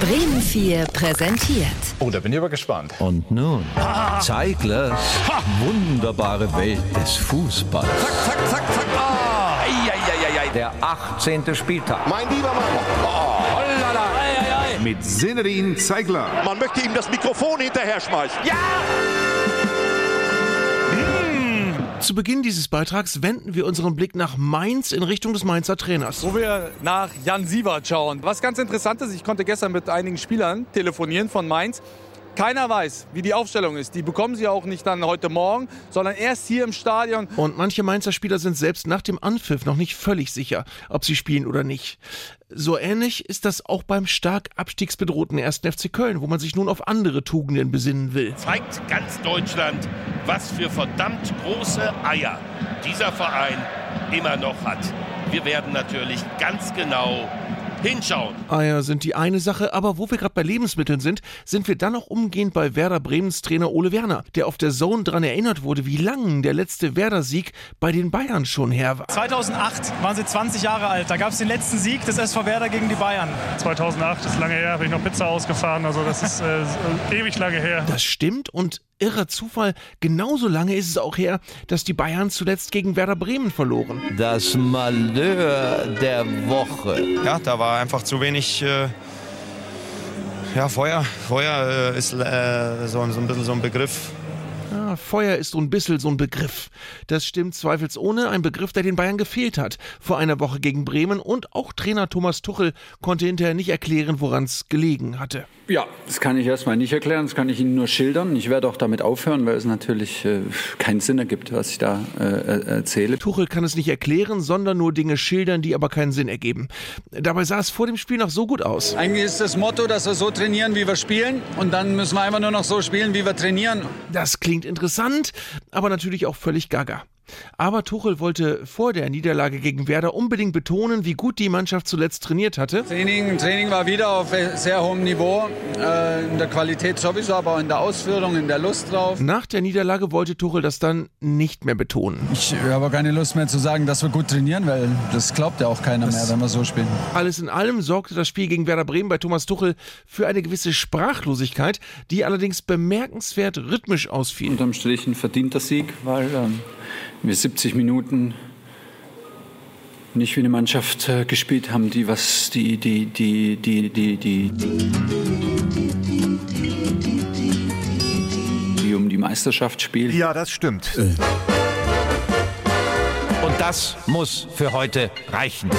Bremen 4 präsentiert. Oh, da bin ich aber gespannt. Und nun, Zeiglers wunderbare Welt des Fußballs. Zack, zack, zack. Ah. Eieieiei. Der 18. Spieltag. Mein lieber Mann. Oh, hollala. Eieiei. mit Severin Zeigler. Man möchte ihm das Mikrofon hinterher schmeißen. Ja! Zu Beginn dieses Beitrags wenden wir unseren Blick nach Mainz in Richtung des Mainzer Trainers. Wo wir nach Jan Sievert schauen. Was ganz interessant ist, ich konnte gestern mit einigen Spielern telefonieren von Mainz. Keiner weiß, wie die Aufstellung ist. Die bekommen sie auch nicht dann heute Morgen, sondern erst hier im Stadion. Und manche Mainzer Spieler sind selbst nach dem Anpfiff noch nicht völlig sicher, ob sie spielen oder nicht. So ähnlich ist das auch beim stark abstiegsbedrohten 1. FC Köln, wo man sich nun auf andere Tugenden besinnen will. zeigt ganz Deutschland, was für verdammt große Eier dieser Verein immer noch hat. Wir werden natürlich ganz genau hinschauen. Eier sind die eine Sache, aber wo wir gerade bei Lebensmitteln sind, sind wir dann auch umgehend bei Werder Bremens Trainer Ole Werner, der auf der Zone dran erinnert wurde, wie lang der letzte Werder-Sieg bei den Bayern schon her war. 2008 waren sie 20 Jahre alt. Da gab es den letzten Sieg des SV Werder gegen die Bayern. 2008 ist lange her, habe ich noch Pizza ausgefahren. Also das ist äh, ewig lange her. Das stimmt und irrer Zufall, genauso lange ist es auch her, dass die Bayern zuletzt gegen Werder Bremen verloren. Das Malheur der Woche. Ja, da war einfach zu wenig. Äh, ja, Feuer. Feuer äh, ist äh, so, so ein bisschen so ein Begriff. Ja, Feuer ist so ein bisschen so ein Begriff. Das stimmt zweifelsohne, ein Begriff, der den Bayern gefehlt hat. Vor einer Woche gegen Bremen und auch Trainer Thomas Tuchel konnte hinterher nicht erklären, woran es gelegen hatte. Ja, das kann ich erstmal nicht erklären, das kann ich Ihnen nur schildern. Ich werde auch damit aufhören, weil es natürlich äh, keinen Sinn ergibt, was ich da äh, erzähle. Tuchel kann es nicht erklären, sondern nur Dinge schildern, die aber keinen Sinn ergeben. Dabei sah es vor dem Spiel noch so gut aus. Eigentlich ist das Motto, dass wir so trainieren, wie wir spielen. Und dann müssen wir einfach nur noch so spielen, wie wir trainieren. Das klingt interessant, aber natürlich auch völlig gaga. Aber Tuchel wollte vor der Niederlage gegen Werder unbedingt betonen, wie gut die Mannschaft zuletzt trainiert hatte. Training, Training war wieder auf sehr hohem Niveau. Äh, in der Qualität sowieso, aber auch in der Ausführung, in der Lust drauf. Nach der Niederlage wollte Tuchel das dann nicht mehr betonen. Ich habe keine Lust mehr zu sagen, dass wir gut trainieren, weil das glaubt ja auch keiner mehr, wenn wir so spielen. Alles in allem sorgte das Spiel gegen Werder Bremen bei Thomas Tuchel für eine gewisse Sprachlosigkeit, die allerdings bemerkenswert rhythmisch ausfiel. Unterm Strich ein verdienter Sieg, weil ähm, wir 70 Minuten nicht wie eine Mannschaft äh, gespielt haben, die was die die die die die die die um die Meisterschaft spielt. Ja, das stimmt. Und das muss für heute reichen.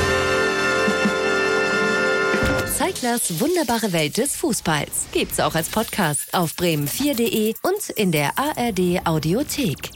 Zeiglers wunderbare Welt des Fußballs. Gibt's auch als Podcast auf bremen4.de und in der ARD Audiothek.